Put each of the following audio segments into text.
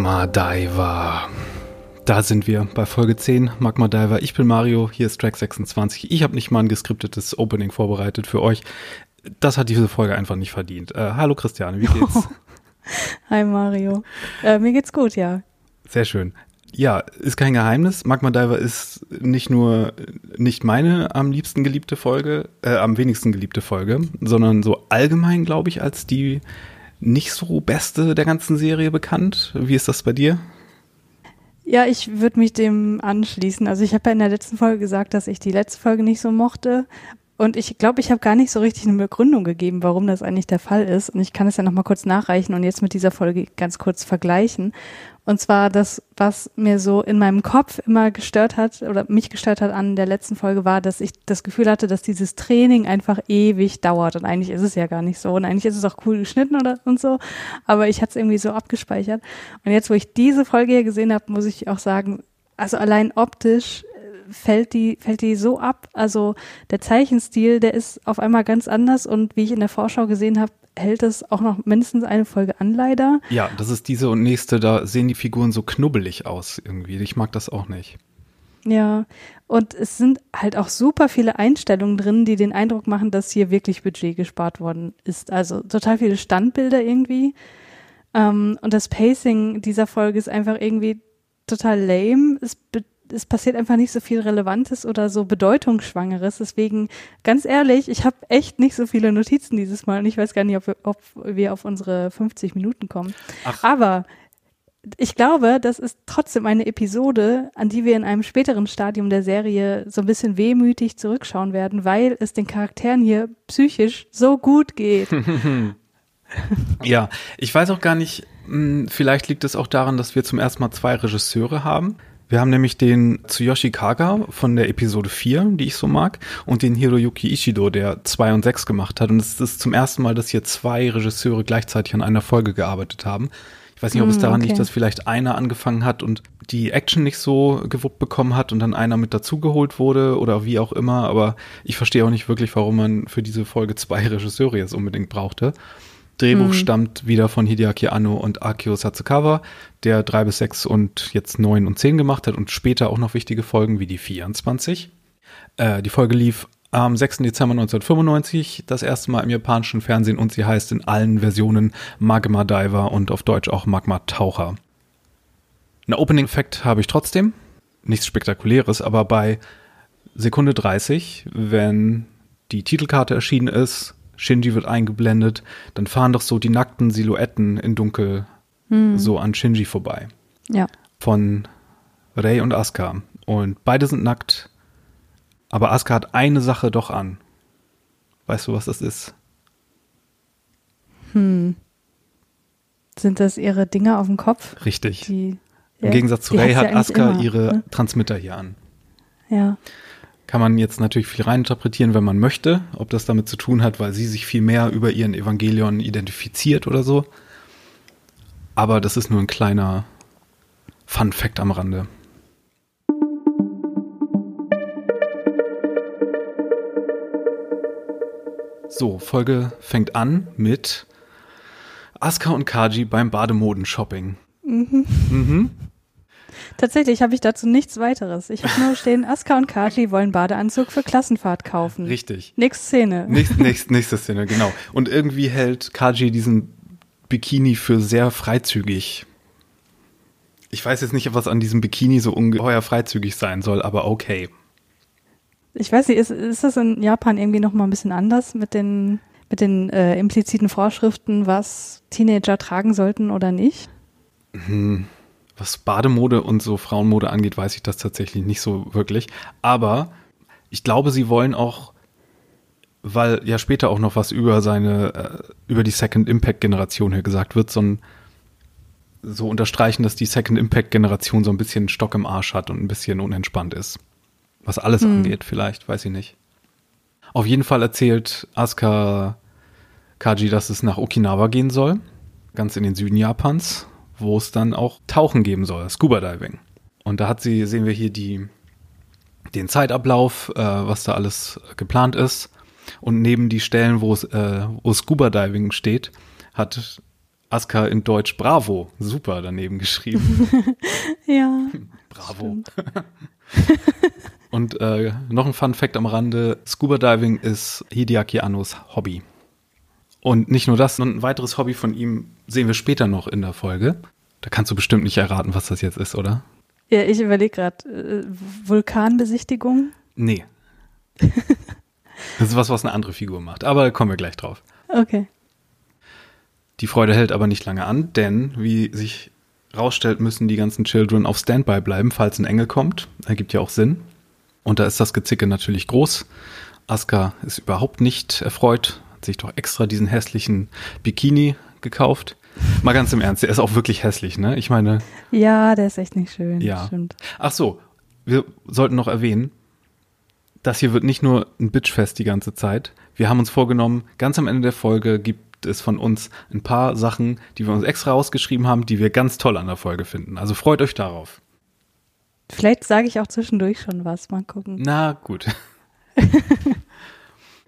Magma Diver. Da sind wir bei Folge 10 Magma Diver. Ich bin Mario, hier ist Track 26. Ich habe nicht mal ein geskriptetes Opening vorbereitet für euch. Das hat diese Folge einfach nicht verdient. Äh, hallo Christiane, wie geht's? Hi Mario. Äh, mir geht's gut, ja. Sehr schön. Ja, ist kein Geheimnis. Magma Diver ist nicht nur nicht meine am liebsten geliebte Folge, äh, am wenigsten geliebte Folge, sondern so allgemein, glaube ich, als die nicht so beste der ganzen Serie bekannt. Wie ist das bei dir? Ja, ich würde mich dem anschließen. Also ich habe ja in der letzten Folge gesagt, dass ich die letzte Folge nicht so mochte. Und ich glaube, ich habe gar nicht so richtig eine Begründung gegeben, warum das eigentlich der Fall ist. Und ich kann es ja nochmal kurz nachreichen und jetzt mit dieser Folge ganz kurz vergleichen. Und zwar das, was mir so in meinem Kopf immer gestört hat oder mich gestört hat an der letzten Folge war, dass ich das Gefühl hatte, dass dieses Training einfach ewig dauert. Und eigentlich ist es ja gar nicht so. Und eigentlich ist es auch cool geschnitten oder und so. Aber ich hatte es irgendwie so abgespeichert. Und jetzt, wo ich diese Folge hier gesehen habe, muss ich auch sagen, also allein optisch fällt die, fällt die so ab. Also der Zeichenstil, der ist auf einmal ganz anders und wie ich in der Vorschau gesehen habe, hält es auch noch mindestens eine Folge an, leider. Ja, das ist diese und nächste, da sehen die Figuren so knubbelig aus irgendwie. Ich mag das auch nicht. Ja, und es sind halt auch super viele Einstellungen drin, die den Eindruck machen, dass hier wirklich Budget gespart worden ist. Also total viele Standbilder irgendwie. Ähm, und das Pacing dieser Folge ist einfach irgendwie total lame. Es es passiert einfach nicht so viel Relevantes oder so Bedeutungsschwangeres. Deswegen, ganz ehrlich, ich habe echt nicht so viele Notizen dieses Mal und ich weiß gar nicht, ob wir, ob wir auf unsere 50 Minuten kommen. Ach. Aber ich glaube, das ist trotzdem eine Episode, an die wir in einem späteren Stadium der Serie so ein bisschen wehmütig zurückschauen werden, weil es den Charakteren hier psychisch so gut geht. ja, ich weiß auch gar nicht, hm, vielleicht liegt es auch daran, dass wir zum ersten Mal zwei Regisseure haben. Wir haben nämlich den Tsuyoshi Kaga von der Episode 4, die ich so mag, und den Hiroyuki Ishido, der 2 und 6 gemacht hat. Und es ist zum ersten Mal, dass hier zwei Regisseure gleichzeitig an einer Folge gearbeitet haben. Ich weiß nicht, ob mm, es daran okay. liegt, dass vielleicht einer angefangen hat und die Action nicht so gewuppt bekommen hat und dann einer mit dazugeholt wurde oder wie auch immer. Aber ich verstehe auch nicht wirklich, warum man für diese Folge zwei Regisseure jetzt unbedingt brauchte. Drehbuch mhm. stammt wieder von Hideaki Anno und Akio Satsukawa, der drei bis sechs und jetzt neun und zehn gemacht hat und später auch noch wichtige Folgen wie die 24. Äh, die Folge lief am 6. Dezember 1995 das erste Mal im japanischen Fernsehen und sie heißt in allen Versionen Magma Diver und auf Deutsch auch Magma Taucher. Ein Opening-Effekt habe ich trotzdem. Nichts Spektakuläres, aber bei Sekunde 30, wenn die Titelkarte erschienen ist, Shinji wird eingeblendet, dann fahren doch so die nackten Silhouetten in Dunkel hm. so an Shinji vorbei. Ja. Von Rei und Asuka. Und beide sind nackt, aber Asuka hat eine Sache doch an. Weißt du, was das ist? Hm. Sind das ihre Dinger auf dem Kopf? Richtig. Die, Im ja, Gegensatz zu Rei hat Asuka immer, ihre ne? Transmitter hier an. Ja. Kann man jetzt natürlich viel reininterpretieren, wenn man möchte, ob das damit zu tun hat, weil sie sich viel mehr über ihren Evangelion identifiziert oder so. Aber das ist nur ein kleiner Fun Fact am Rande. So, Folge fängt an mit Asuka und Kaji beim Bademodenshopping. Mhm. Mhm. Tatsächlich habe ich dazu nichts weiteres. Ich habe nur stehen, Aska und Kaji wollen Badeanzug für Klassenfahrt kaufen. Richtig. Nächste Szene. Nächst, nächst, nächste Szene, genau. Und irgendwie hält Kaji diesen Bikini für sehr freizügig. Ich weiß jetzt nicht, was an diesem Bikini so ungeheuer freizügig sein soll, aber okay. Ich weiß nicht, ist, ist das in Japan irgendwie noch mal ein bisschen anders mit den, mit den äh, impliziten Vorschriften, was Teenager tragen sollten oder nicht? Hm was Bademode und so Frauenmode angeht, weiß ich das tatsächlich nicht so wirklich. Aber ich glaube, sie wollen auch, weil ja später auch noch was über seine, äh, über die Second Impact Generation hier gesagt wird, so, ein, so unterstreichen, dass die Second Impact Generation so ein bisschen Stock im Arsch hat und ein bisschen unentspannt ist. Was alles hm. angeht, vielleicht, weiß ich nicht. Auf jeden Fall erzählt Asuka Kaji, dass es nach Okinawa gehen soll, ganz in den Süden Japans wo es dann auch Tauchen geben soll, Scuba Diving. Und da hat sie, sehen wir hier die, den Zeitablauf, äh, was da alles geplant ist. Und neben die Stellen, wo es, äh, wo Scuba Diving steht, hat Asuka in Deutsch Bravo, super daneben geschrieben. ja. Bravo. Und äh, noch ein Fun Fact am Rande: Scuba Diving ist Hideaki Annos Hobby. Und nicht nur das, sondern ein weiteres Hobby von ihm sehen wir später noch in der Folge. Da kannst du bestimmt nicht erraten, was das jetzt ist, oder? Ja, ich überlege gerade, äh, Vulkanbesichtigung? Nee. das ist was, was eine andere Figur macht. Aber da kommen wir gleich drauf. Okay. Die Freude hält aber nicht lange an, denn wie sich rausstellt, müssen die ganzen Children auf Standby bleiben, falls ein Engel kommt. Ergibt ja auch Sinn. Und da ist das Gezicke natürlich groß. Asuka ist überhaupt nicht erfreut, hat sich doch extra diesen hässlichen Bikini gekauft. Mal ganz im Ernst, der ist auch wirklich hässlich, ne? Ich meine. Ja, der ist echt nicht schön. Ja. Stimmt. Ach so, wir sollten noch erwähnen, das hier wird nicht nur ein Bitchfest die ganze Zeit. Wir haben uns vorgenommen, ganz am Ende der Folge gibt es von uns ein paar Sachen, die wir uns extra ausgeschrieben haben, die wir ganz toll an der Folge finden. Also freut euch darauf. Vielleicht sage ich auch zwischendurch schon was. Mal gucken. Na gut.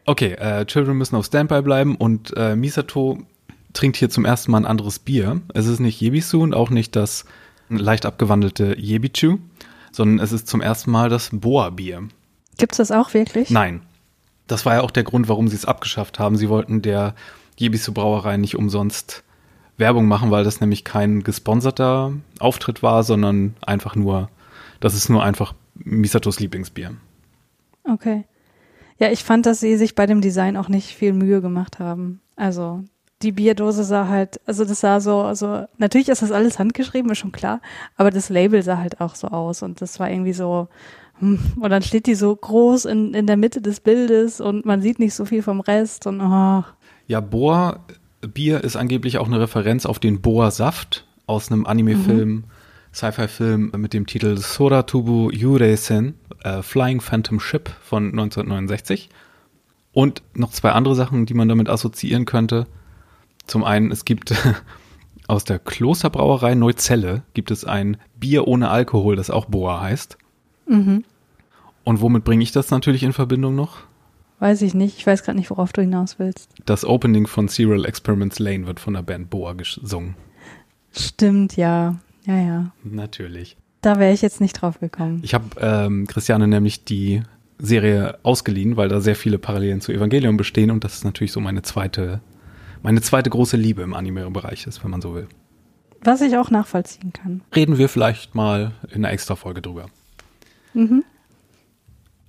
okay, äh, Children müssen auf Standby bleiben und äh, Misato trinkt hier zum ersten Mal ein anderes Bier. Es ist nicht Jebisu und auch nicht das leicht abgewandelte Jebichu, sondern es ist zum ersten Mal das Boa-Bier. Gibt es das auch wirklich? Nein. Das war ja auch der Grund, warum sie es abgeschafft haben. Sie wollten der Jebisu Brauerei nicht umsonst Werbung machen, weil das nämlich kein gesponserter Auftritt war, sondern einfach nur, das ist nur einfach Misatos Lieblingsbier. Okay. Ja, ich fand, dass sie sich bei dem Design auch nicht viel Mühe gemacht haben. Also die Bierdose sah halt, also das sah so, also natürlich ist das alles handgeschrieben, ist schon klar, aber das Label sah halt auch so aus und das war irgendwie so, hm, und dann steht die so groß in, in der Mitte des Bildes und man sieht nicht so viel vom Rest und oh. Ja, Boa Bier ist angeblich auch eine Referenz auf den Boa Saft aus einem Anime-Film, mhm. Sci-Fi-Film mit dem Titel Soratubu Yureisen, äh, Flying Phantom Ship von 1969. Und noch zwei andere Sachen, die man damit assoziieren könnte. Zum einen, es gibt aus der Klosterbrauerei Neuzelle gibt es ein Bier ohne Alkohol, das auch Boa heißt. Mhm. Und womit bringe ich das natürlich in Verbindung noch? Weiß ich nicht. Ich weiß gerade nicht, worauf du hinaus willst. Das Opening von Serial Experiments Lane wird von der Band Boa gesungen. Stimmt, ja. Ja, ja. Natürlich. Da wäre ich jetzt nicht drauf gekommen. Ich habe ähm, Christiane nämlich die Serie ausgeliehen, weil da sehr viele Parallelen zu Evangelium bestehen und das ist natürlich so meine zweite meine zweite große Liebe im Anime-Bereich ist, wenn man so will. Was ich auch nachvollziehen kann. Reden wir vielleicht mal in einer extra Folge drüber. Mhm.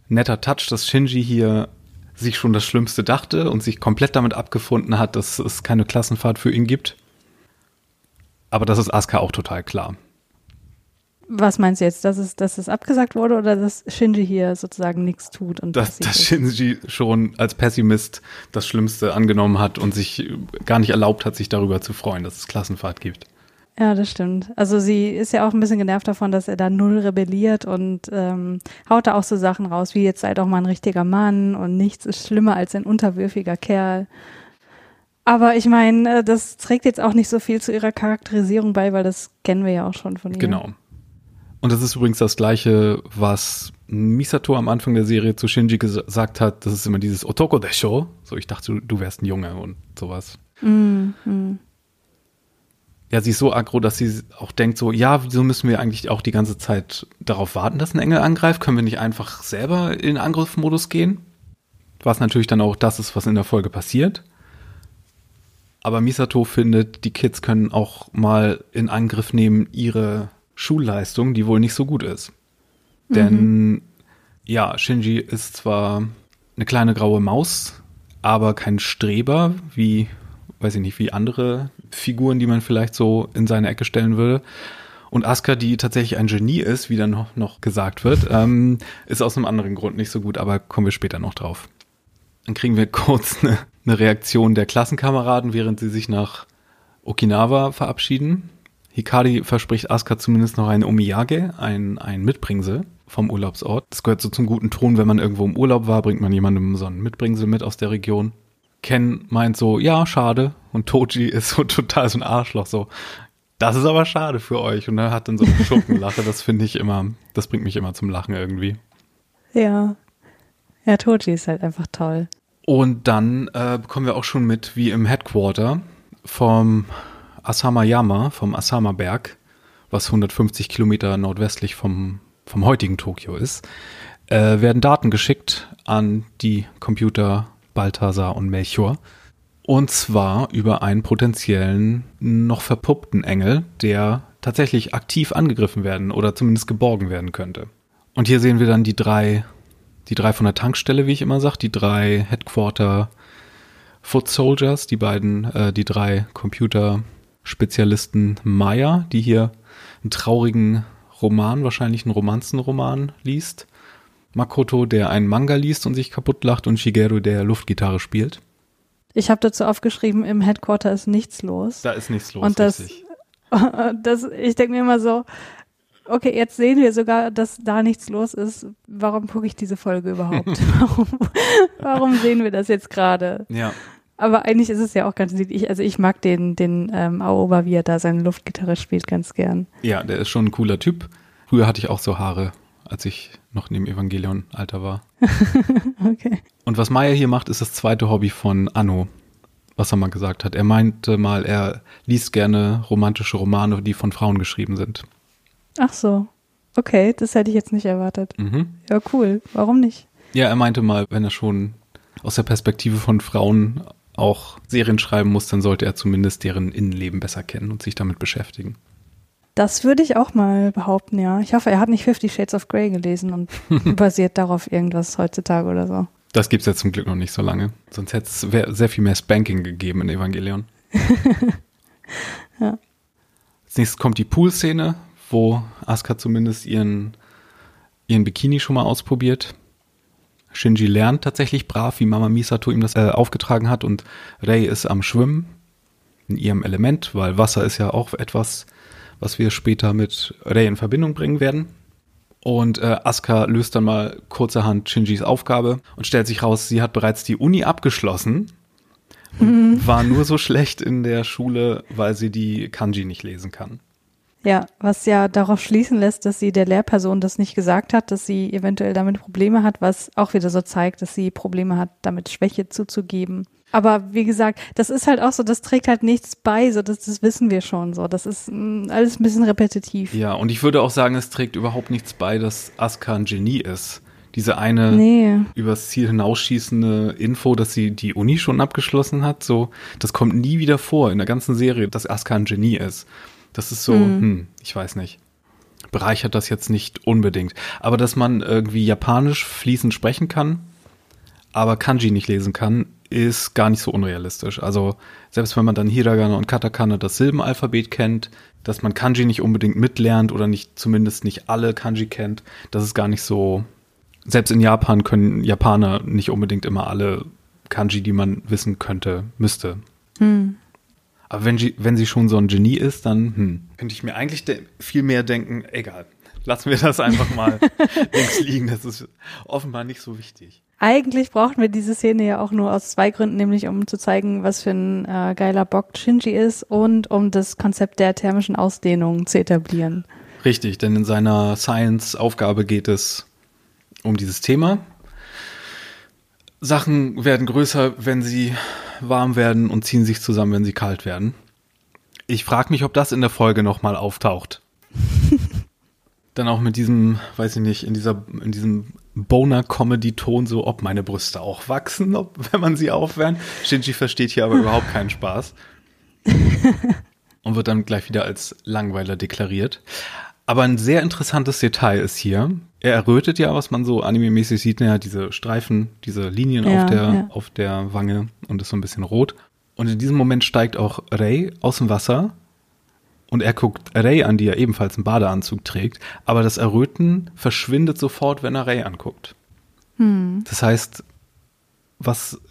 Netter Touch, dass Shinji hier sich schon das Schlimmste dachte und sich komplett damit abgefunden hat, dass es keine Klassenfahrt für ihn gibt. Aber das ist Asuka auch total klar. Was meinst du jetzt, dass es, dass es abgesagt wurde oder dass Shinji hier sozusagen nichts tut? Und dass, dass Shinji schon als Pessimist das Schlimmste angenommen hat und sich gar nicht erlaubt hat, sich darüber zu freuen, dass es Klassenfahrt gibt. Ja, das stimmt. Also sie ist ja auch ein bisschen genervt davon, dass er da null rebelliert und ähm, haut da auch so Sachen raus, wie jetzt sei doch mal ein richtiger Mann und nichts ist schlimmer als ein unterwürfiger Kerl. Aber ich meine, äh, das trägt jetzt auch nicht so viel zu ihrer Charakterisierung bei, weil das kennen wir ja auch schon von ihr. Genau. Und das ist übrigens das gleiche, was Misato am Anfang der Serie zu Shinji gesagt hat. Das ist immer dieses Otoko Desho. So, ich dachte, du, wärst ein Junge und sowas. Mm, mm. Ja, sie ist so aggro, dass sie auch denkt so, ja, wieso müssen wir eigentlich auch die ganze Zeit darauf warten, dass ein Engel angreift? Können wir nicht einfach selber in Angriffsmodus gehen? Was natürlich dann auch das ist, was in der Folge passiert. Aber Misato findet, die Kids können auch mal in Angriff nehmen, ihre Schulleistung, die wohl nicht so gut ist. Mhm. Denn ja, Shinji ist zwar eine kleine graue Maus, aber kein Streber, wie, weiß ich nicht, wie andere Figuren, die man vielleicht so in seine Ecke stellen würde. Und Asuka, die tatsächlich ein Genie ist, wie dann noch, noch gesagt wird, ähm, ist aus einem anderen Grund nicht so gut, aber kommen wir später noch drauf. Dann kriegen wir kurz eine, eine Reaktion der Klassenkameraden, während sie sich nach Okinawa verabschieden. Hikari verspricht Asuka zumindest noch ein Omiyage, ein, ein Mitbringsel vom Urlaubsort. Das gehört so zum guten Ton, wenn man irgendwo im Urlaub war, bringt man jemandem so ein Mitbringsel mit aus der Region. Ken meint so, ja, schade. Und Toji ist so total so ein Arschloch, so, das ist aber schade für euch. Und er hat dann so eine Schurkenlache, das finde ich immer, das bringt mich immer zum Lachen irgendwie. Ja. Ja, Toji ist halt einfach toll. Und dann äh, bekommen wir auch schon mit, wie im Headquarter vom Asamayama, vom Asama-Berg, was 150 Kilometer nordwestlich vom, vom heutigen Tokio ist, äh, werden Daten geschickt an die Computer Balthasar und Melchior. Und zwar über einen potenziellen, noch verpuppten Engel, der tatsächlich aktiv angegriffen werden oder zumindest geborgen werden könnte. Und hier sehen wir dann die drei, die drei von der Tankstelle, wie ich immer sage, die drei Headquarter Foot Soldiers, die beiden, äh, die drei Computerspezialisten Maya, die hier einen traurigen Roman, wahrscheinlich einen Romanzenroman liest. Makoto, der einen Manga liest und sich kaputt lacht und Shigeru, der Luftgitarre spielt. Ich habe dazu aufgeschrieben, im Headquarter ist nichts los. Da ist nichts los. Und das, das ich denke mir immer so, okay, jetzt sehen wir sogar, dass da nichts los ist. Warum gucke ich diese Folge überhaupt? warum, warum sehen wir das jetzt gerade? Ja. Aber eigentlich ist es ja auch ganz niedlich. Also ich mag den, den ähm, Aoba, wie er da seine Luftgitarre spielt, ganz gern. Ja, der ist schon ein cooler Typ. Früher hatte ich auch so Haare, als ich noch neben Evangelion alter war. okay. Und was Maya hier macht, ist das zweite Hobby von Anno, was er mal gesagt hat. Er meinte mal, er liest gerne romantische Romane, die von Frauen geschrieben sind. Ach so. Okay, das hätte ich jetzt nicht erwartet. Mhm. Ja, cool. Warum nicht? Ja, er meinte mal, wenn er schon aus der Perspektive von Frauen auch Serien schreiben muss, dann sollte er zumindest deren Innenleben besser kennen und sich damit beschäftigen. Das würde ich auch mal behaupten, ja. Ich hoffe, er hat nicht Fifty Shades of Grey gelesen und basiert darauf irgendwas heutzutage oder so. Das gibt es ja zum Glück noch nicht so lange. Sonst hätte es sehr viel mehr Spanking gegeben in Evangelion. ja. Als nächstes kommt die Pool-Szene, wo Asuka zumindest ihren, ihren Bikini schon mal ausprobiert. Shinji lernt tatsächlich brav, wie Mama Misato ihm das äh, aufgetragen hat und Rei ist am Schwimmen in ihrem Element, weil Wasser ist ja auch etwas, was wir später mit Rei in Verbindung bringen werden. Und äh, Asuka löst dann mal kurzerhand Shinjis Aufgabe und stellt sich raus, sie hat bereits die Uni abgeschlossen und mhm. war nur so schlecht in der Schule, weil sie die Kanji nicht lesen kann. Ja, was ja darauf schließen lässt, dass sie der Lehrperson das nicht gesagt hat, dass sie eventuell damit Probleme hat, was auch wieder so zeigt, dass sie Probleme hat, damit Schwäche zuzugeben. Aber wie gesagt, das ist halt auch so, das trägt halt nichts bei, so das, das wissen wir schon so. Das ist mh, mm, alles ein bisschen repetitiv. Ja, und ich würde auch sagen, es trägt überhaupt nichts bei, dass Asuka ein Genie ist. Diese eine nee. übers Ziel hinausschießende Info, dass sie die Uni schon abgeschlossen hat, so, das kommt nie wieder vor in der ganzen Serie, dass Asuka ein Genie ist. Das ist so, hm. hm, ich weiß nicht. Bereichert das jetzt nicht unbedingt. Aber dass man irgendwie Japanisch fließend sprechen kann, aber Kanji nicht lesen kann, ist gar nicht so unrealistisch. Also selbst wenn man dann Hiragana und Katakana das Silbenalphabet kennt, dass man Kanji nicht unbedingt mitlernt oder nicht zumindest nicht alle Kanji kennt, das ist gar nicht so. Selbst in Japan können Japaner nicht unbedingt immer alle Kanji, die man wissen könnte, müsste. Hm. Aber wenn, sie, wenn sie schon so ein Genie ist, dann hm, könnte ich mir eigentlich viel mehr denken, egal, lassen wir das einfach mal links liegen. Das ist offenbar nicht so wichtig. Eigentlich brauchten wir diese Szene ja auch nur aus zwei Gründen, nämlich um zu zeigen, was für ein äh, geiler Bock Shinji ist und um das Konzept der thermischen Ausdehnung zu etablieren. Richtig, denn in seiner Science-Aufgabe geht es um dieses Thema. Sachen werden größer, wenn sie warm werden und ziehen sich zusammen, wenn sie kalt werden. Ich frage mich, ob das in der Folge nochmal auftaucht. Dann auch mit diesem, weiß ich nicht, in dieser, in diesem Boner-Comedy-Ton so, ob meine Brüste auch wachsen, ob, wenn man sie aufwärmt. Shinji versteht hier aber überhaupt keinen Spaß. Und wird dann gleich wieder als Langweiler deklariert. Aber ein sehr interessantes Detail ist hier, er errötet ja, was man so anime-mäßig sieht, ja, diese Streifen, diese Linien ja, auf, der, ja. auf der Wange und ist so ein bisschen rot. Und in diesem Moment steigt auch Ray aus dem Wasser und er guckt Ray an, die ja ebenfalls einen Badeanzug trägt, aber das Erröten verschwindet sofort, wenn er Ray anguckt. Hm. Das heißt, was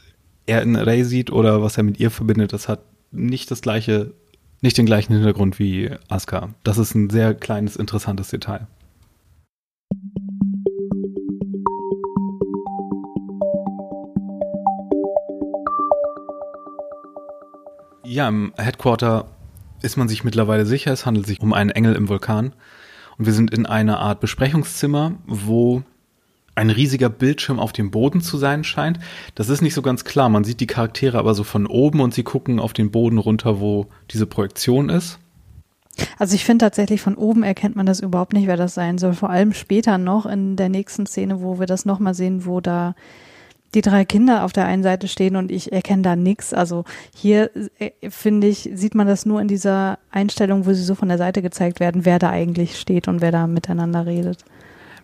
er in Ray sieht oder was er mit ihr verbindet, das hat nicht das gleiche, nicht den gleichen Hintergrund wie Asuka. Das ist ein sehr kleines, interessantes Detail. Ja, im Headquarter ist man sich mittlerweile sicher, es handelt sich um einen Engel im Vulkan. Und wir sind in einer Art Besprechungszimmer, wo ein riesiger Bildschirm auf dem Boden zu sein scheint. Das ist nicht so ganz klar. Man sieht die Charaktere aber so von oben und sie gucken auf den Boden runter, wo diese Projektion ist. Also ich finde tatsächlich von oben erkennt man das überhaupt nicht, wer das sein soll. Vor allem später noch in der nächsten Szene, wo wir das nochmal sehen, wo da die drei Kinder auf der einen Seite stehen und ich erkenne da nichts. Also hier äh, finde ich, sieht man das nur in dieser Einstellung, wo sie so von der Seite gezeigt werden, wer da eigentlich steht und wer da miteinander redet.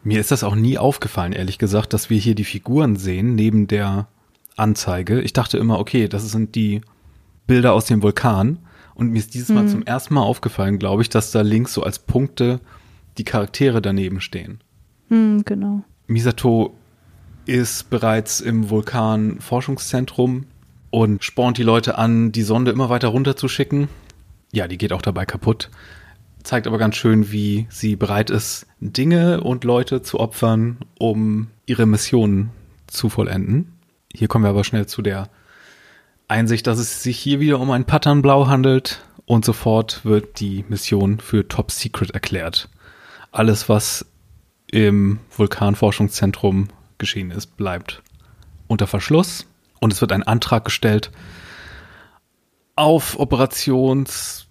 Mir ist das auch nie aufgefallen, ehrlich gesagt, dass wir hier die Figuren sehen neben der Anzeige. Ich dachte immer, okay, das sind die Bilder aus dem Vulkan. Und mir ist dieses Mal hm. zum ersten Mal aufgefallen, glaube ich, dass da links so als Punkte die Charaktere daneben stehen. Hm, genau. Misato ist bereits im Vulkan-Forschungszentrum und spornt die Leute an, die Sonde immer weiter runterzuschicken. Ja, die geht auch dabei kaputt. Zeigt aber ganz schön, wie sie bereit ist, Dinge und Leute zu opfern, um ihre Mission zu vollenden. Hier kommen wir aber schnell zu der Einsicht, dass es sich hier wieder um ein Patternblau handelt und sofort wird die Mission für Top Secret erklärt. Alles, was im Vulkanforschungszentrum geschehen ist, bleibt unter Verschluss und es wird ein Antrag gestellt auf Operationsnummer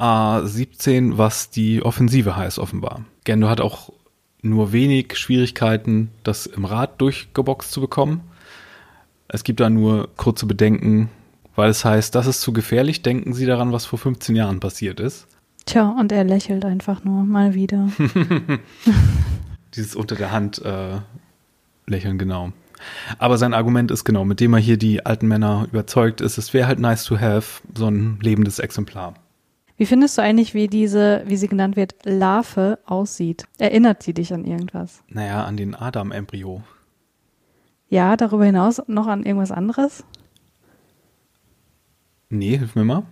A17, was die Offensive heißt offenbar. Gendo hat auch nur wenig Schwierigkeiten, das im Rat durchgeboxt zu bekommen. Es gibt da nur kurze Bedenken, weil es heißt, das ist zu gefährlich, denken Sie daran, was vor 15 Jahren passiert ist. Tja, und er lächelt einfach nur mal wieder. Dieses unter der Hand äh, lächeln, genau. Aber sein Argument ist genau, mit dem er hier die alten Männer überzeugt ist, es wäre halt nice to have, so ein lebendes Exemplar. Wie findest du eigentlich, wie diese, wie sie genannt wird, Larve aussieht? Erinnert sie dich an irgendwas? Naja, an den Adam-Embryo. Ja, darüber hinaus noch an irgendwas anderes? Nee, hilf mir mal.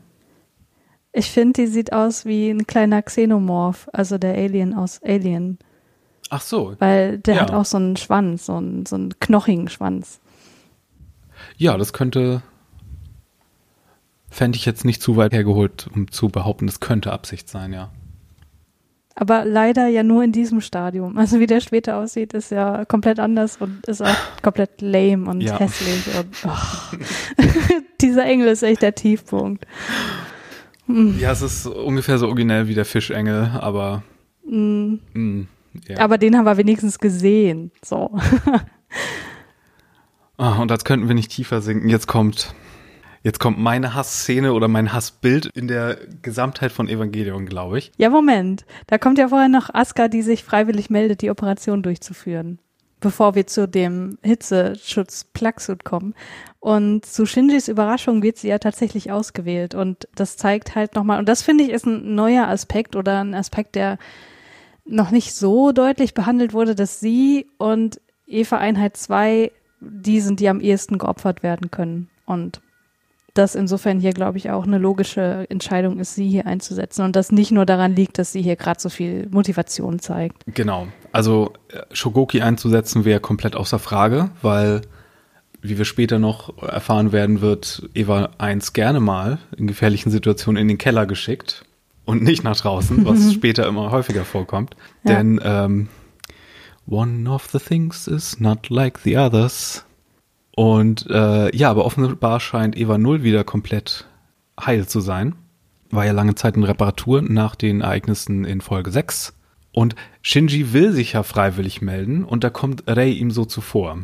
Ich finde, die sieht aus wie ein kleiner Xenomorph, also der Alien aus Alien. Ach so. Weil der ja. hat auch so einen Schwanz, so einen, so einen knochigen Schwanz. Ja, das könnte, fände ich jetzt nicht zu weit hergeholt, um zu behaupten, das könnte Absicht sein, ja. Aber leider ja nur in diesem Stadium. Also wie der später aussieht, ist ja komplett anders und ist auch komplett lame und ja. hässlich. Und oh. dieser Engel ist echt der Tiefpunkt. Ja, es ist ungefähr so originell wie der Fischengel, aber. Mm. Mm, ja. Aber den haben wir wenigstens gesehen. So. Ah, und als könnten wir nicht tiefer sinken. Jetzt kommt Jetzt kommt meine Hassszene oder mein Hassbild in der Gesamtheit von Evangelion, glaube ich. Ja, Moment. Da kommt ja vorher noch Asuka, die sich freiwillig meldet, die Operation durchzuführen. Bevor wir zu dem Hitzeschutz Plugsuit kommen. Und zu Shinjis Überraschung wird sie ja tatsächlich ausgewählt. Und das zeigt halt nochmal, und das finde ich ist ein neuer Aspekt oder ein Aspekt, der noch nicht so deutlich behandelt wurde, dass sie und Eva Einheit 2 die sind, die am ehesten geopfert werden können. Und dass insofern hier, glaube ich, auch eine logische Entscheidung ist, sie hier einzusetzen und das nicht nur daran liegt, dass sie hier gerade so viel Motivation zeigt. Genau. Also äh, Shogoki einzusetzen wäre komplett außer Frage, weil, wie wir später noch erfahren werden, wird Eva 1 gerne mal in gefährlichen Situationen in den Keller geschickt und nicht nach draußen, was später immer häufiger vorkommt. Ja. Denn ähm, one of the things is not like the others. Und äh, ja, aber offenbar scheint Eva Null wieder komplett heil zu sein. War ja lange Zeit in Reparatur nach den Ereignissen in Folge 6. Und Shinji will sich ja freiwillig melden und da kommt Rei ihm so zuvor.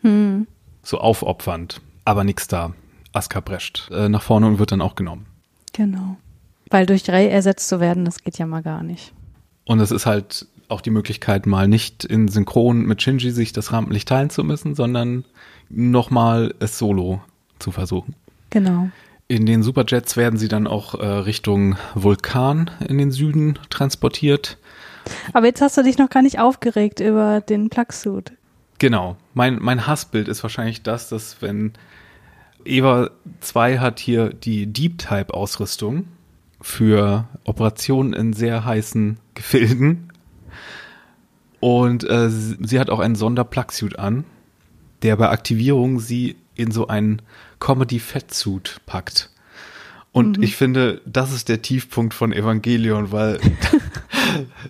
Hm. So aufopfernd. Aber nix da. Asuka prescht äh, nach vorne und wird dann auch genommen. Genau. Weil durch Rei ersetzt zu werden, das geht ja mal gar nicht. Und es ist halt auch die Möglichkeit, mal nicht in Synchron mit Shinji sich das Rampenlicht teilen zu müssen, sondern nochmal es solo zu versuchen. Genau. In den Superjets werden sie dann auch äh, Richtung Vulkan in den Süden transportiert. Aber jetzt hast du dich noch gar nicht aufgeregt über den Plugsuit. Genau. Mein, mein Hassbild ist wahrscheinlich das, dass wenn Eva 2 hat hier die Deep Type Ausrüstung für Operationen in sehr heißen Gefilden. Und äh, sie hat auch einen Sonderplugsuit an, der bei Aktivierung sie in so einen Comedy-Fettsuit packt. Und mhm. ich finde, das ist der Tiefpunkt von Evangelion, weil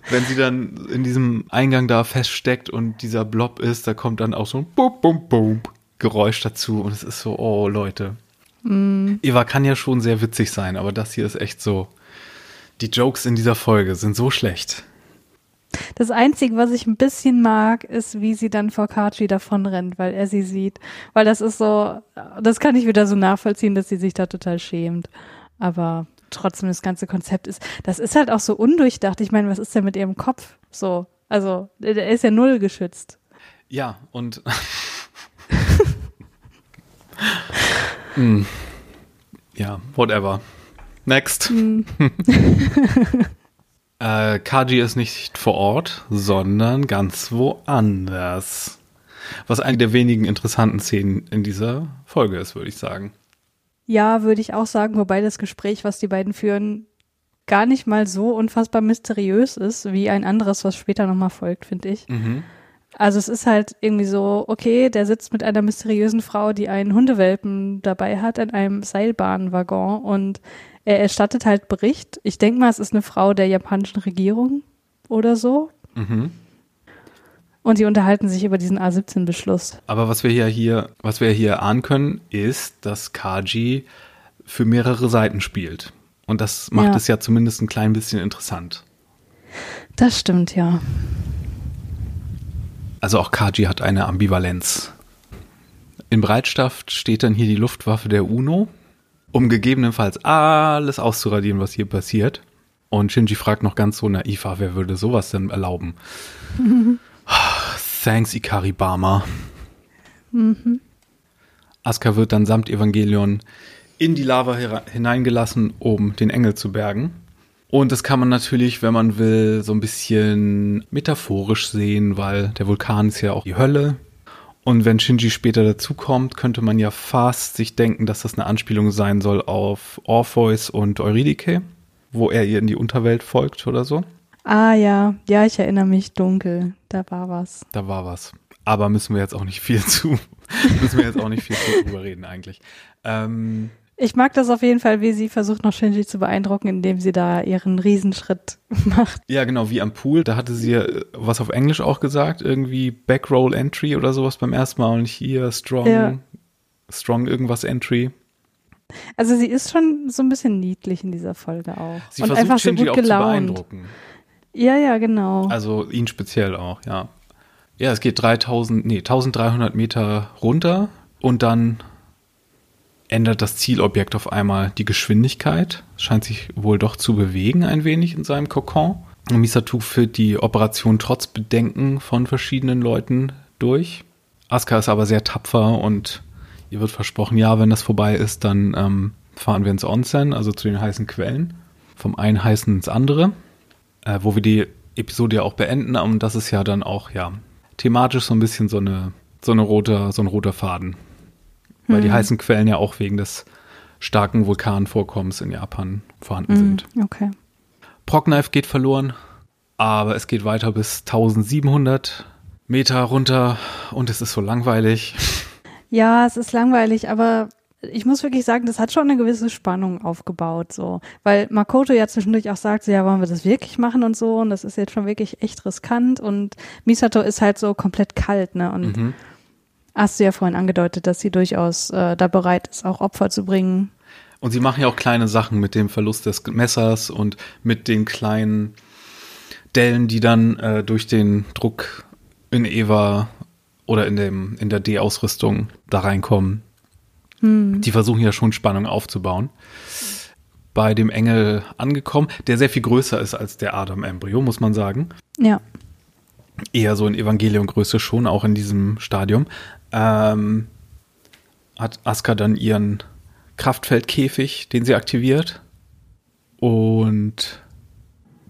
Wenn sie dann in diesem Eingang da feststeckt und dieser Blob ist, da kommt dann auch so ein Bum, Bum, Bum Geräusch dazu und es ist so, oh Leute. Mm. Eva kann ja schon sehr witzig sein, aber das hier ist echt so. Die Jokes in dieser Folge sind so schlecht. Das Einzige, was ich ein bisschen mag, ist, wie sie dann vor Kachi davonrennt, weil er sie sieht. Weil das ist so, das kann ich wieder so nachvollziehen, dass sie sich da total schämt. Aber trotzdem das ganze Konzept ist, das ist halt auch so undurchdacht. Ich meine, was ist denn mit ihrem Kopf? So, also, der ist ja null geschützt. Ja, und. hm. Ja, whatever. Next. Hm. äh, Kaji ist nicht vor Ort, sondern ganz woanders. Was eine der wenigen interessanten Szenen in dieser Folge ist, würde ich sagen. Ja, würde ich auch sagen, wobei das Gespräch, was die beiden führen, gar nicht mal so unfassbar mysteriös ist, wie ein anderes, was später nochmal folgt, finde ich. Mhm. Also es ist halt irgendwie so, okay, der sitzt mit einer mysteriösen Frau, die einen Hundewelpen dabei hat, in einem Seilbahnwaggon und er erstattet halt Bericht. Ich denke mal, es ist eine Frau der japanischen Regierung oder so. Mhm. Und sie unterhalten sich über diesen A17-Beschluss. Aber was wir hier, hier, was wir hier ahnen können, ist, dass Kaji für mehrere Seiten spielt. Und das macht ja. es ja zumindest ein klein bisschen interessant. Das stimmt, ja. Also auch Kaji hat eine Ambivalenz. In Bereitschaft steht dann hier die Luftwaffe der UNO, um gegebenenfalls alles auszuradieren, was hier passiert. Und Shinji fragt noch ganz so naiv, ah, wer würde sowas denn erlauben? Thanks, Ikari Bama. Mhm. Asuka wird dann samt Evangelion in die Lava hineingelassen, um den Engel zu bergen. Und das kann man natürlich, wenn man will, so ein bisschen metaphorisch sehen, weil der Vulkan ist ja auch die Hölle. Und wenn Shinji später dazukommt, könnte man ja fast sich denken, dass das eine Anspielung sein soll auf Orpheus und Eurydike, wo er ihr in die Unterwelt folgt oder so. Ah ja, ja, ich erinnere mich dunkel. Da war was. Da war was. Aber müssen wir jetzt auch nicht viel zu, müssen wir jetzt auch nicht viel zu drüber reden eigentlich. Ähm, ich mag das auf jeden Fall, wie sie versucht noch Shinji zu beeindrucken, indem sie da ihren Riesenschritt macht. Ja, genau, wie am Pool. Da hatte sie ja was auf Englisch auch gesagt, irgendwie Backroll Entry oder sowas beim ersten Mal und hier Strong, ja. Strong irgendwas Entry. Also sie ist schon so ein bisschen niedlich in dieser Folge auch. Sie und versucht einfach Shinji so gut gelaunt. zu beeindrucken. Ja, ja, genau. Also ihn speziell auch, ja. Ja, es geht 3000, nee, 1300 Meter runter und dann ändert das Zielobjekt auf einmal die Geschwindigkeit. Scheint sich wohl doch zu bewegen ein wenig in seinem Kokon. Misatu führt die Operation trotz Bedenken von verschiedenen Leuten durch. Asuka ist aber sehr tapfer und ihr wird versprochen, ja, wenn das vorbei ist, dann ähm, fahren wir ins Onsen, also zu den heißen Quellen. Vom einen heißen ins andere äh, wo wir die Episode ja auch beenden. Und das ist ja dann auch, ja, thematisch so ein bisschen so eine, so eine rote, so ein roter Faden. Weil die hm. heißen Quellen ja auch wegen des starken Vulkanvorkommens in Japan vorhanden hm, sind. Okay. Progknife geht verloren, aber es geht weiter bis 1700 Meter runter und es ist so langweilig. Ja, es ist langweilig, aber ich muss wirklich sagen, das hat schon eine gewisse Spannung aufgebaut, so. Weil Makoto ja zwischendurch auch sagt, so, ja, wollen wir das wirklich machen und so, und das ist jetzt schon wirklich echt riskant und Misato ist halt so komplett kalt, ne, und mhm. Hast du ja vorhin angedeutet, dass sie durchaus äh, da bereit ist, auch Opfer zu bringen. Und sie machen ja auch kleine Sachen mit dem Verlust des Messers und mit den kleinen Dellen, die dann äh, durch den Druck in Eva oder in dem, in der D-Ausrüstung da reinkommen. Hm. Die versuchen ja schon Spannung aufzubauen. Bei dem Engel angekommen, der sehr viel größer ist als der Adam-Embryo, muss man sagen. Ja. Eher so in Evangelion-Größe schon, auch in diesem Stadium. Ähm, hat Asuka dann ihren Kraftfeldkäfig, den sie aktiviert. Und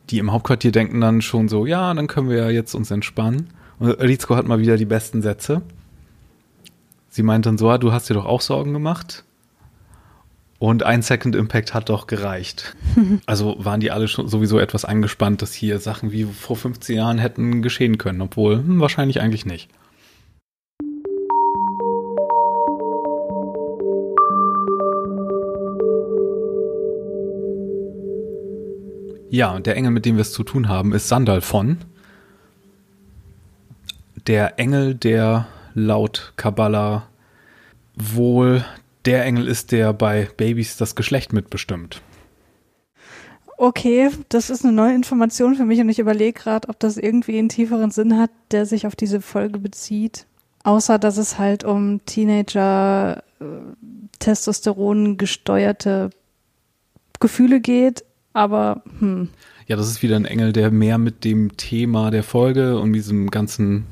die im Hauptquartier denken dann schon so, ja, dann können wir ja jetzt uns entspannen. Und Rizko hat mal wieder die besten Sätze. Sie meint dann so, ah, du hast dir doch auch Sorgen gemacht. Und ein Second Impact hat doch gereicht. also waren die alle schon sowieso etwas angespannt, dass hier Sachen wie vor 15 Jahren hätten geschehen können, obwohl hm, wahrscheinlich eigentlich nicht. Ja, und der Engel, mit dem wir es zu tun haben, ist Sandal von. Der Engel, der laut Kabbalah wohl der Engel ist, der bei Babys das Geschlecht mitbestimmt. Okay, das ist eine neue Information für mich und ich überlege gerade, ob das irgendwie einen tieferen Sinn hat, der sich auf diese Folge bezieht. Außer, dass es halt um Teenager äh, Gefühle geht, aber hm. Ja, das ist wieder ein Engel, der mehr mit dem Thema der Folge und diesem ganzen,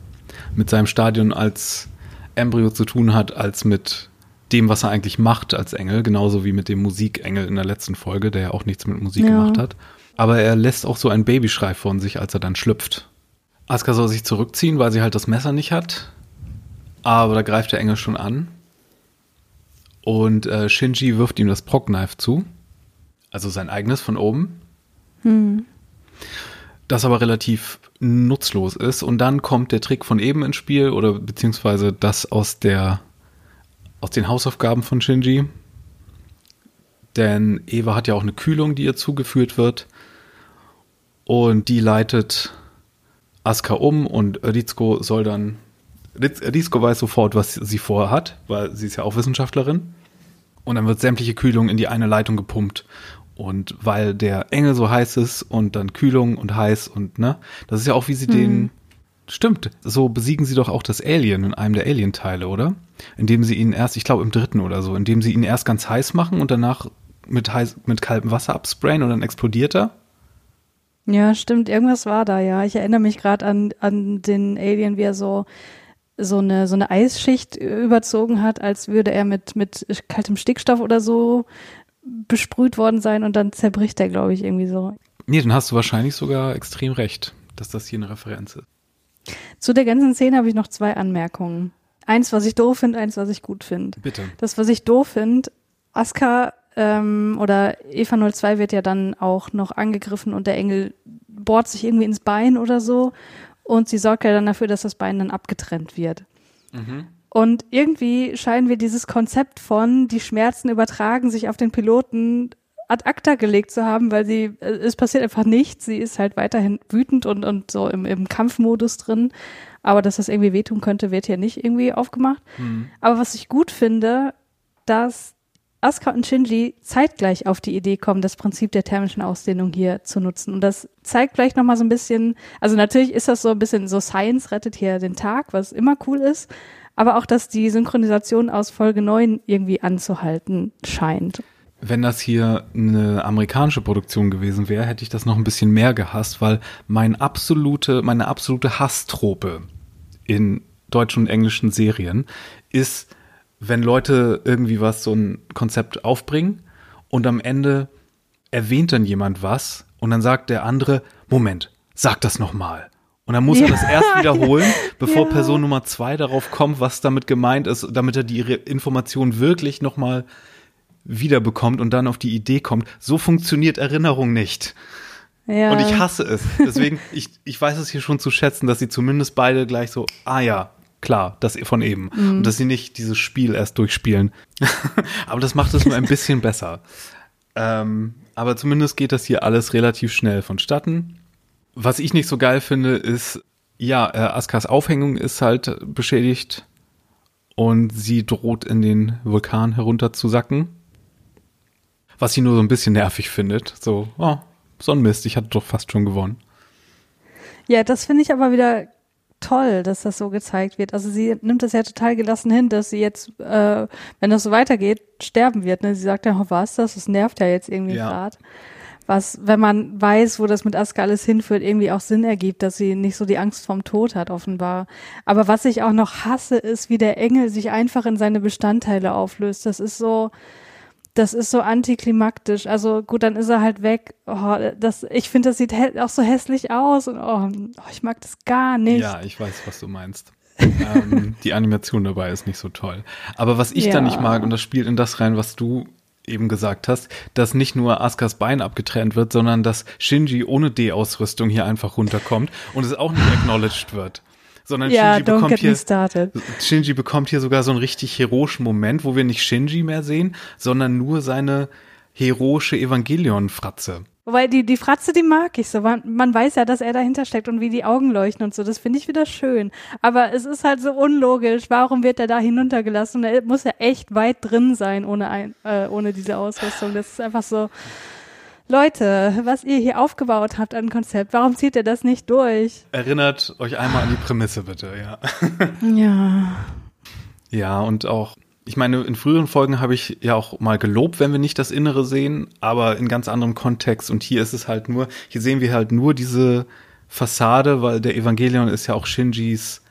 mit seinem Stadion als Embryo zu tun hat, als mit dem, was er eigentlich macht als Engel, genauso wie mit dem Musikengel in der letzten Folge, der ja auch nichts mit Musik ja. gemacht hat. Aber er lässt auch so einen Babyschrei von sich, als er dann schlüpft. Asuka soll sich zurückziehen, weil sie halt das Messer nicht hat. Aber da greift der Engel schon an. Und äh, Shinji wirft ihm das Prog-Knife zu. Also sein eigenes von oben. Hm. Das aber relativ nutzlos ist. Und dann kommt der Trick von eben ins Spiel oder beziehungsweise das aus der aus den Hausaufgaben von Shinji. Denn Eva hat ja auch eine Kühlung, die ihr zugeführt wird. Und die leitet Asuka um und Rizko soll dann. Rizko weiß sofort, was sie vorhat, weil sie ist ja auch Wissenschaftlerin. Und dann wird sämtliche Kühlung in die eine Leitung gepumpt. Und weil der Engel so heiß ist und dann Kühlung und heiß und ne, das ist ja auch wie sie mhm. den Stimmt, so besiegen sie doch auch das Alien in einem der Alien-Teile, oder? Indem sie ihn erst, ich glaube im dritten oder so, indem sie ihn erst ganz heiß machen und danach mit, heiß, mit kaltem Wasser absprayen und dann explodiert er. Ja, stimmt, irgendwas war da, ja. Ich erinnere mich gerade an, an den Alien, wie er so, so, eine, so eine Eisschicht überzogen hat, als würde er mit, mit kaltem Stickstoff oder so besprüht worden sein und dann zerbricht er, glaube ich, irgendwie so. Nee, dann hast du wahrscheinlich sogar extrem recht, dass das hier eine Referenz ist. Zu der ganzen Szene habe ich noch zwei Anmerkungen. Eins, was ich doof finde, eins, was ich gut finde. Bitte. Das, was ich doof finde, Aska ähm, oder Eva 02 wird ja dann auch noch angegriffen und der Engel bohrt sich irgendwie ins Bein oder so und sie sorgt ja dann dafür, dass das Bein dann abgetrennt wird. Mhm. Und irgendwie scheinen wir dieses Konzept von, die Schmerzen übertragen sich auf den Piloten ad acta gelegt zu haben, weil sie, äh, es passiert einfach nichts. Sie ist halt weiterhin wütend und, und so im, im Kampfmodus drin. Aber dass das irgendwie wehtun könnte, wird hier nicht irgendwie aufgemacht. Mhm. Aber was ich gut finde, dass Asuka und Shinji zeitgleich auf die Idee kommen, das Prinzip der thermischen Ausdehnung hier zu nutzen. Und das zeigt vielleicht nochmal so ein bisschen, also natürlich ist das so ein bisschen so Science rettet hier den Tag, was immer cool ist, aber auch, dass die Synchronisation aus Folge 9 irgendwie anzuhalten scheint wenn das hier eine amerikanische Produktion gewesen wäre, hätte ich das noch ein bisschen mehr gehasst, weil mein absolute, meine absolute Hasstrope in deutschen und englischen Serien ist, wenn Leute irgendwie was, so ein Konzept aufbringen und am Ende erwähnt dann jemand was und dann sagt der andere, Moment, sag das nochmal. Und dann muss ja. er das erst wiederholen, bevor ja. Person Nummer zwei darauf kommt, was damit gemeint ist, damit er die Information wirklich nochmal wiederbekommt und dann auf die Idee kommt, so funktioniert Erinnerung nicht. Ja. Und ich hasse es. Deswegen, ich, ich weiß es hier schon zu schätzen, dass sie zumindest beide gleich so, ah ja, klar, das von eben. Mhm. Und dass sie nicht dieses Spiel erst durchspielen. aber das macht es nur ein bisschen besser. Ähm, aber zumindest geht das hier alles relativ schnell vonstatten. Was ich nicht so geil finde, ist, ja, äh, Askas Aufhängung ist halt beschädigt und sie droht in den Vulkan herunter zu sacken was sie nur so ein bisschen nervig findet. So, oh, so ein Mist, ich hatte doch fast schon gewonnen. Ja, das finde ich aber wieder toll, dass das so gezeigt wird. Also sie nimmt das ja total gelassen hin, dass sie jetzt, äh, wenn das so weitergeht, sterben wird. Ne? Sie sagt ja, oh, was das? Das nervt ja jetzt irgendwie ja. gerade. Was, wenn man weiß, wo das mit Aska alles hinführt, irgendwie auch Sinn ergibt, dass sie nicht so die Angst vorm Tod hat, offenbar. Aber was ich auch noch hasse, ist, wie der Engel sich einfach in seine Bestandteile auflöst. Das ist so, das ist so antiklimaktisch. Also gut, dann ist er halt weg. Oh, das, ich finde, das sieht auch so hässlich aus und oh, oh, ich mag das gar nicht. Ja, ich weiß, was du meinst. ähm, die Animation dabei ist nicht so toll. Aber was ich ja. da nicht mag, und das spielt in das rein, was du eben gesagt hast, dass nicht nur Askas Bein abgetrennt wird, sondern dass Shinji ohne D-Ausrüstung hier einfach runterkommt und es auch nicht acknowledged wird sondern ja, Shinji, bekommt hier, Shinji bekommt hier sogar so einen richtig heroischen Moment, wo wir nicht Shinji mehr sehen, sondern nur seine heroische Evangelion-Fratze. Weil die, die Fratze, die mag ich so. Man, man weiß ja, dass er dahinter steckt und wie die Augen leuchten und so. Das finde ich wieder schön. Aber es ist halt so unlogisch. Warum wird er da hinuntergelassen? Er muss ja echt weit drin sein ohne, ein, äh, ohne diese Ausrüstung. Das ist einfach so. Leute, was ihr hier aufgebaut habt an Konzept, warum zieht ihr das nicht durch? Erinnert euch einmal an die Prämisse, bitte, ja. Ja. Ja, und auch, ich meine, in früheren Folgen habe ich ja auch mal gelobt, wenn wir nicht das Innere sehen, aber in ganz anderem Kontext. Und hier ist es halt nur, hier sehen wir halt nur diese Fassade, weil der Evangelion ist ja auch Shinjis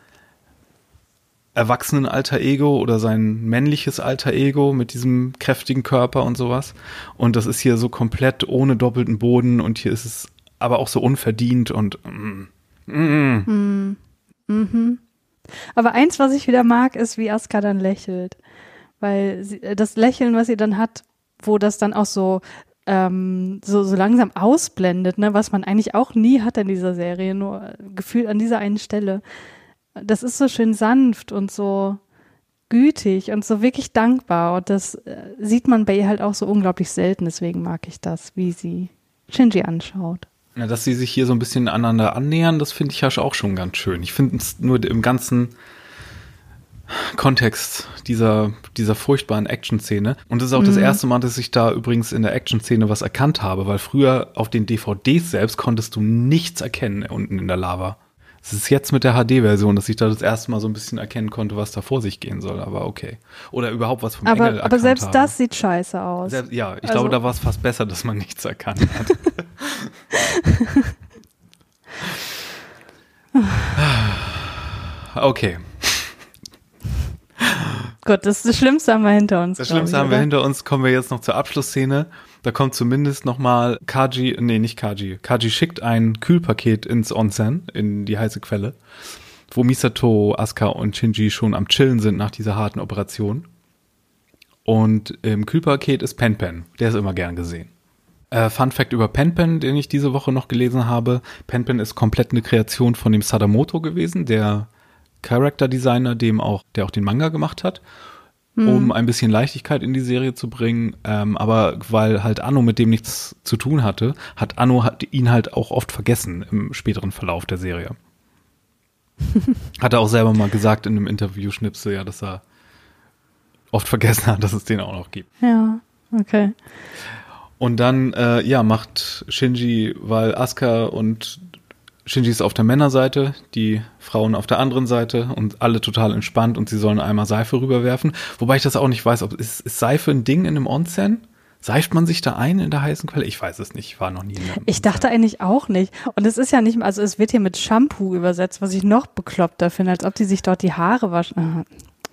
erwachsenen Alter Ego oder sein männliches Alter Ego mit diesem kräftigen Körper und sowas. Und das ist hier so komplett ohne doppelten Boden und hier ist es aber auch so unverdient und mm, mm. Hm. Mhm. Aber eins, was ich wieder mag, ist, wie Asuka dann lächelt. Weil sie, äh, das Lächeln, was sie dann hat, wo das dann auch so, ähm, so, so langsam ausblendet, ne, was man eigentlich auch nie hat in dieser Serie, nur äh, gefühlt an dieser einen Stelle. Das ist so schön sanft und so gütig und so wirklich dankbar. Und das äh, sieht man bei ihr halt auch so unglaublich selten. Deswegen mag ich das, wie sie Shinji anschaut. Ja, dass sie sich hier so ein bisschen aneinander annähern, das finde ich ja auch schon ganz schön. Ich finde es nur im ganzen Kontext dieser, dieser furchtbaren Action-Szene. Und das ist auch mhm. das erste Mal, dass ich da übrigens in der Action-Szene was erkannt habe, weil früher auf den DVDs selbst konntest du nichts erkennen unten in der Lava. Es ist jetzt mit der HD-Version, dass ich da das erste Mal so ein bisschen erkennen konnte, was da vor sich gehen soll, aber okay. Oder überhaupt was vom aber, Engel Aber selbst habe. das sieht scheiße aus. Selbst, ja, ich also, glaube, da war es fast besser, dass man nichts erkannt hat. okay. Gut, das, das Schlimmste haben wir hinter uns. Das Schlimmste ich, haben wir hinter uns. Kommen wir jetzt noch zur Abschlussszene. Da kommt zumindest nochmal Kaji, nee, nicht Kaji. Kaji schickt ein Kühlpaket ins Onsen, in die heiße Quelle, wo Misato, Asuka und Shinji schon am Chillen sind nach dieser harten Operation. Und im Kühlpaket ist Pen Pen. Der ist immer gern gesehen. Äh, Fun Fact über Pen Pen, den ich diese Woche noch gelesen habe. Pen Pen ist komplett eine Kreation von dem Sadamoto gewesen, der Character Designer, dem auch, der auch den Manga gemacht hat hm. um ein bisschen Leichtigkeit in die Serie zu bringen. Ähm, aber weil halt Anno mit dem nichts zu tun hatte, hat Anno hat ihn halt auch oft vergessen im späteren Verlauf der Serie. hat er auch selber mal gesagt in einem Interview-Schnipsel, ja, dass er oft vergessen hat, dass es den auch noch gibt. Ja, okay. Und dann, äh, ja, macht Shinji, weil Asuka und Shinji ist auf der Männerseite, die Frauen auf der anderen Seite und alle total entspannt und sie sollen einmal Seife rüberwerfen. Wobei ich das auch nicht weiß, ob ist, ist Seife ein Ding in einem Onsen? Seift man sich da ein in der heißen Quelle? Ich weiß es nicht. Ich war noch nie in der Ich dachte eigentlich auch nicht. Und es ist ja nicht, also es wird hier mit Shampoo übersetzt, was ich noch bekloppter finde, als ob die sich dort die Haare waschen.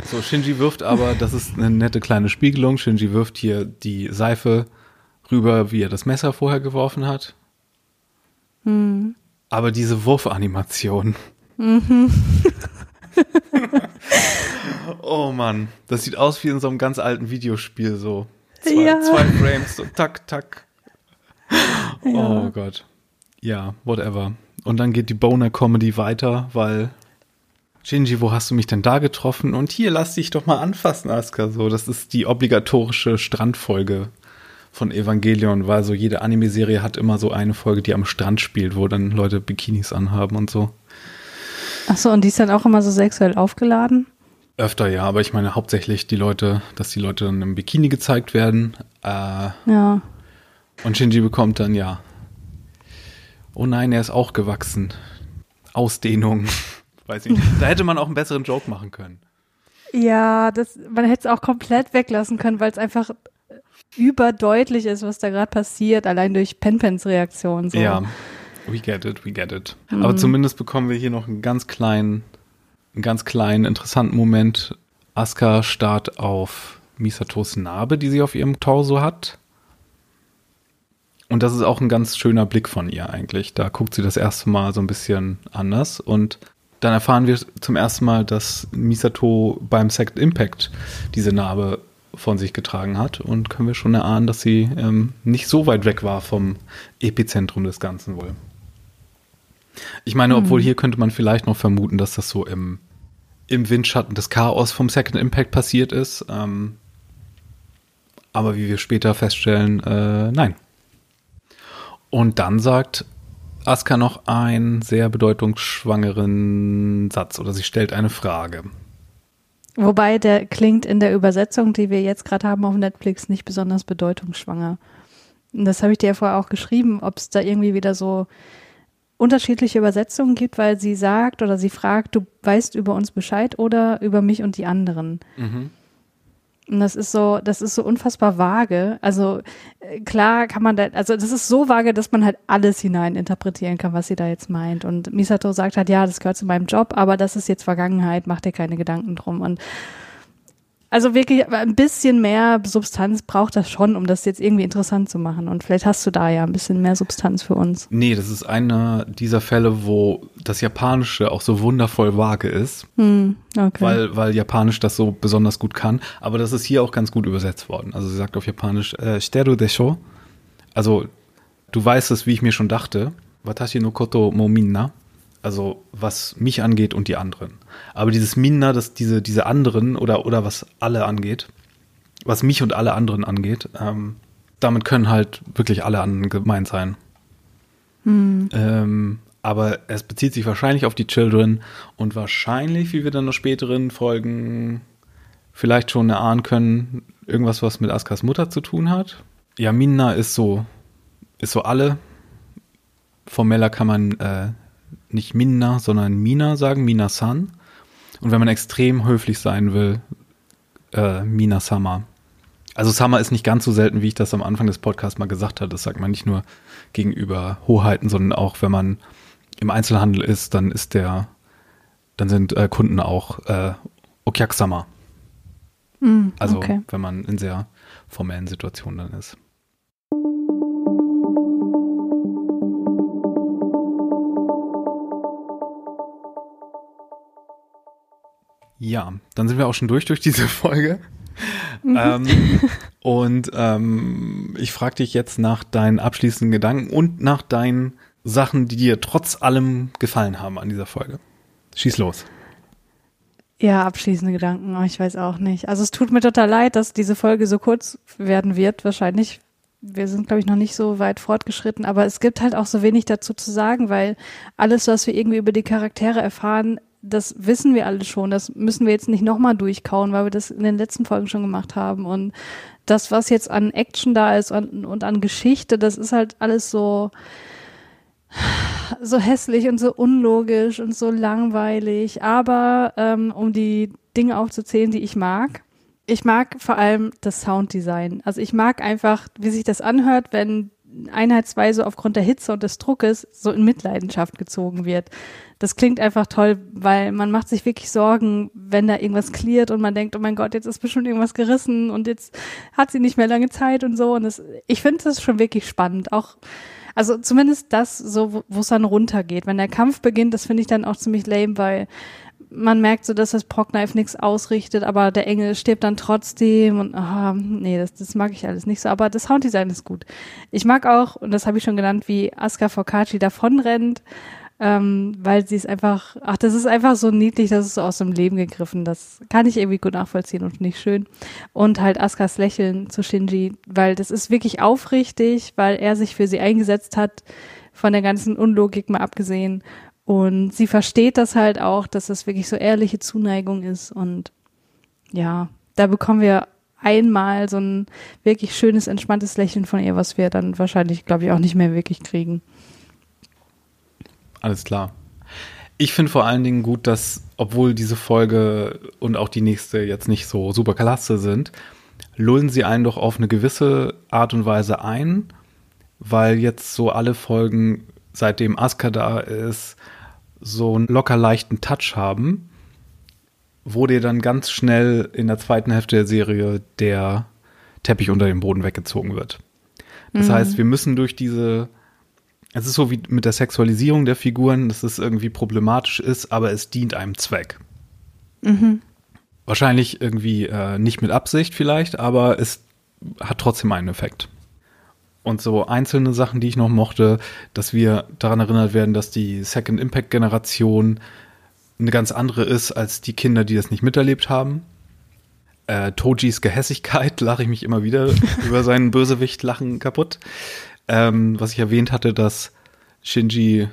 So, Shinji wirft aber, das ist eine nette kleine Spiegelung. Shinji wirft hier die Seife rüber, wie er das Messer vorher geworfen hat. Hm. Aber diese Wurfanimation. Mhm. oh Mann, das sieht aus wie in so einem ganz alten Videospiel so. Zwei, ja. zwei Frames, so tak, tak. Ja. Oh Gott. Ja, whatever. Und dann geht die Boner-Comedy weiter, weil Shinji, wo hast du mich denn da getroffen? Und hier, lass dich doch mal anfassen, Asuka. So, das ist die obligatorische Strandfolge von Evangelion, weil so jede Anime-Serie hat immer so eine Folge, die am Strand spielt, wo dann Leute Bikinis anhaben und so. Ach so, und die ist dann auch immer so sexuell aufgeladen? Öfter ja, aber ich meine hauptsächlich die Leute, dass die Leute dann im Bikini gezeigt werden. Äh, ja. Und Shinji bekommt dann ja. Oh nein, er ist auch gewachsen. Ausdehnung. Weiß ich nicht. Da hätte man auch einen besseren Joke machen können. Ja, das, man hätte es auch komplett weglassen können, weil es einfach überdeutlich ist, was da gerade passiert, allein durch Penpens Reaktion. So. Ja, we get it, we get it. Mhm. Aber zumindest bekommen wir hier noch einen ganz kleinen, einen ganz kleinen, interessanten Moment. Asuka starrt auf Misatos Narbe, die sie auf ihrem Torso hat. Und das ist auch ein ganz schöner Blick von ihr eigentlich. Da guckt sie das erste Mal so ein bisschen anders und dann erfahren wir zum ersten Mal, dass Misato beim Second Impact diese Narbe von sich getragen hat und können wir schon erahnen, dass sie ähm, nicht so weit weg war vom Epizentrum des Ganzen wohl. Ich meine, mhm. obwohl hier könnte man vielleicht noch vermuten, dass das so im, im Windschatten des Chaos vom Second Impact passiert ist. Ähm, aber wie wir später feststellen, äh, nein. Und dann sagt Asuka noch einen sehr bedeutungsschwangeren Satz oder sie stellt eine Frage. Wobei der klingt in der Übersetzung, die wir jetzt gerade haben auf Netflix, nicht besonders bedeutungsschwanger. Und das habe ich dir ja vorher auch geschrieben, ob es da irgendwie wieder so unterschiedliche Übersetzungen gibt, weil sie sagt oder sie fragt, du weißt über uns Bescheid oder über mich und die anderen. Mhm. Und das ist so, das ist so unfassbar vage. Also äh, klar kann man da, also das ist so vage, dass man halt alles hinein interpretieren kann, was sie da jetzt meint. Und Misato sagt halt, ja, das gehört zu meinem Job, aber das ist jetzt Vergangenheit, mach dir keine Gedanken drum. Und also wirklich ein bisschen mehr Substanz braucht das schon, um das jetzt irgendwie interessant zu machen. Und vielleicht hast du da ja ein bisschen mehr Substanz für uns. Nee, das ist einer dieser Fälle, wo das Japanische auch so wundervoll vage ist. Hm, okay. Weil, weil Japanisch das so besonders gut kann. Aber das ist hier auch ganz gut übersetzt worden. Also sie sagt auf Japanisch, äh, Steru desho. Also, du weißt es, wie ich mir schon dachte. Watashi no koto mo minna also was mich angeht und die anderen. Aber dieses Minna, das diese, diese anderen oder, oder was alle angeht, was mich und alle anderen angeht, ähm, damit können halt wirklich alle anderen gemeint sein. Hm. Ähm, aber es bezieht sich wahrscheinlich auf die Children und wahrscheinlich, wie wir dann noch späteren Folgen vielleicht schon erahnen können, irgendwas, was mit Askas Mutter zu tun hat. Ja, Minna ist so, ist so alle. Formeller kann man äh, nicht Minna, sondern Mina sagen, Mina-san. Und wenn man extrem höflich sein will, äh, Mina-sama. Also Sama ist nicht ganz so selten, wie ich das am Anfang des Podcasts mal gesagt habe. Das sagt man nicht nur gegenüber Hoheiten, sondern auch, wenn man im Einzelhandel ist, dann ist der, dann sind äh, Kunden auch äh, Okyaksama. Mm, also okay. wenn man in sehr formellen Situationen dann ist. Ja, dann sind wir auch schon durch durch diese Folge. Mhm. ähm, und ähm, ich frage dich jetzt nach deinen abschließenden Gedanken und nach deinen Sachen, die dir trotz allem gefallen haben an dieser Folge. Schieß los. Ja, abschließende Gedanken, oh, ich weiß auch nicht. Also es tut mir total leid, dass diese Folge so kurz werden wird, wahrscheinlich. Wir sind, glaube ich, noch nicht so weit fortgeschritten, aber es gibt halt auch so wenig dazu zu sagen, weil alles, was wir irgendwie über die Charaktere erfahren, das wissen wir alle schon. Das müssen wir jetzt nicht nochmal durchkauen, weil wir das in den letzten Folgen schon gemacht haben. Und das, was jetzt an Action da ist und, und an Geschichte, das ist halt alles so, so hässlich und so unlogisch und so langweilig. Aber ähm, um die Dinge aufzuzählen, die ich mag, ich mag vor allem das Sounddesign. Also ich mag einfach, wie sich das anhört, wenn Einheit 2 so aufgrund der Hitze und des Druckes so in Mitleidenschaft gezogen wird das klingt einfach toll, weil man macht sich wirklich Sorgen, wenn da irgendwas klärt und man denkt, oh mein Gott, jetzt ist bestimmt irgendwas gerissen und jetzt hat sie nicht mehr lange Zeit und so. Und das, ich finde das schon wirklich spannend. Auch, also zumindest das, so, wo es dann runtergeht. Wenn der Kampf beginnt, das finde ich dann auch ziemlich lame, weil man merkt so, dass das Progknife nichts ausrichtet, aber der Engel stirbt dann trotzdem und ah, nee, das, das mag ich alles nicht so. Aber das Sounddesign ist gut. Ich mag auch, und das habe ich schon genannt, wie Asuka Focacci davonrennt ähm, weil sie ist einfach, ach, das ist einfach so niedlich, das ist so aus dem Leben gegriffen. Das kann ich irgendwie gut nachvollziehen und nicht schön. Und halt Askas Lächeln zu Shinji, weil das ist wirklich aufrichtig, weil er sich für sie eingesetzt hat, von der ganzen Unlogik mal abgesehen. Und sie versteht das halt auch, dass das wirklich so ehrliche Zuneigung ist. Und ja, da bekommen wir einmal so ein wirklich schönes, entspanntes Lächeln von ihr, was wir dann wahrscheinlich, glaube ich, auch nicht mehr wirklich kriegen. Alles klar. Ich finde vor allen Dingen gut, dass, obwohl diese Folge und auch die nächste jetzt nicht so super klasse sind, lullen sie einen doch auf eine gewisse Art und Weise ein, weil jetzt so alle Folgen, seitdem Asuka da ist, so einen locker leichten Touch haben, wo dir dann ganz schnell in der zweiten Hälfte der Serie der Teppich unter dem Boden weggezogen wird. Das mhm. heißt, wir müssen durch diese es ist so wie mit der Sexualisierung der Figuren, dass es irgendwie problematisch ist, aber es dient einem Zweck. Mhm. Wahrscheinlich irgendwie äh, nicht mit Absicht vielleicht, aber es hat trotzdem einen Effekt. Und so einzelne Sachen, die ich noch mochte, dass wir daran erinnert werden, dass die Second Impact Generation eine ganz andere ist als die Kinder, die das nicht miterlebt haben. Äh, Tojis Gehässigkeit lache ich mich immer wieder über seinen Bösewicht lachen kaputt. ähm, was ich erwähnt hatte, dass Shinji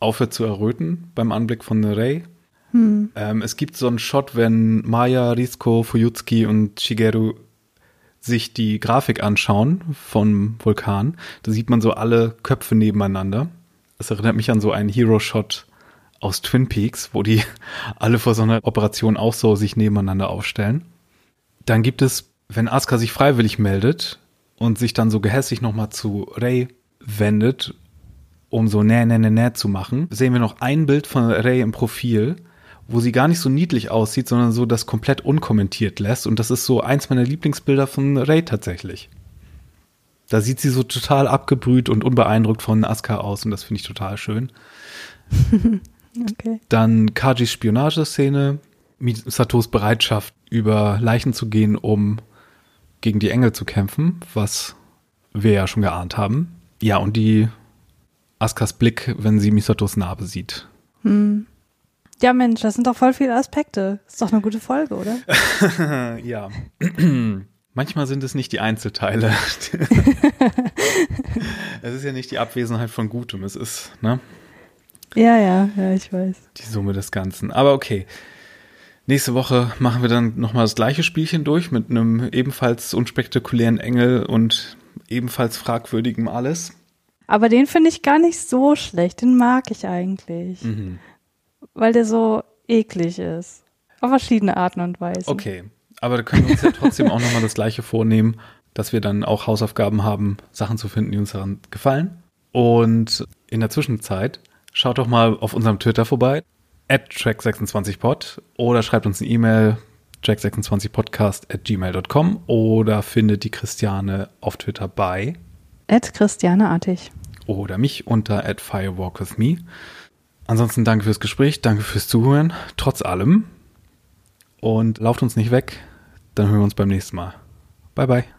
aufhört zu erröten beim Anblick von Rei. Hm. Ähm, es gibt so einen Shot, wenn Maya, Rizko, Fuyutsuki und Shigeru sich die Grafik anschauen vom Vulkan. Da sieht man so alle Köpfe nebeneinander. Das erinnert mich an so einen Hero-Shot aus Twin Peaks, wo die alle vor so einer Operation auch so sich nebeneinander aufstellen. Dann gibt es, wenn Asuka sich freiwillig meldet und sich dann so gehässig nochmal zu Rei wendet, um so nä, nä, nä, nä zu machen, sehen wir noch ein Bild von Rei im Profil, wo sie gar nicht so niedlich aussieht, sondern so das komplett unkommentiert lässt. Und das ist so eins meiner Lieblingsbilder von Rei tatsächlich. Da sieht sie so total abgebrüht und unbeeindruckt von Asuka aus und das finde ich total schön. okay. Dann Kajis Spionageszene, Misatos Bereitschaft, über Leichen zu gehen, um gegen die Engel zu kämpfen, was wir ja schon geahnt haben. Ja, und die Askas Blick, wenn sie Misatos Narbe sieht. Hm. Ja, Mensch, das sind doch voll viele Aspekte. Ist doch eine gute Folge, oder? ja. Manchmal sind es nicht die Einzelteile. es ist ja nicht die Abwesenheit von Gutem, es ist, ne? Ja, ja, ja, ich weiß. Die Summe des Ganzen. Aber okay. Nächste Woche machen wir dann nochmal das gleiche Spielchen durch mit einem ebenfalls unspektakulären Engel und ebenfalls fragwürdigem alles. Aber den finde ich gar nicht so schlecht. Den mag ich eigentlich. Mhm weil der so eklig ist. Auf verschiedene Arten und Weisen. Okay, aber da können wir uns ja trotzdem auch nochmal das Gleiche vornehmen, dass wir dann auch Hausaufgaben haben, Sachen zu finden, die uns daran gefallen. Und in der Zwischenzeit schaut doch mal auf unserem Twitter vorbei, at track26pod oder schreibt uns eine E-Mail, track26podcast at gmail.com oder findet die Christiane auf Twitter bei at christianeartig oder mich unter at firewalkwithme. Ansonsten danke fürs Gespräch, danke fürs Zuhören, trotz allem. Und lauft uns nicht weg, dann hören wir uns beim nächsten Mal. Bye, bye.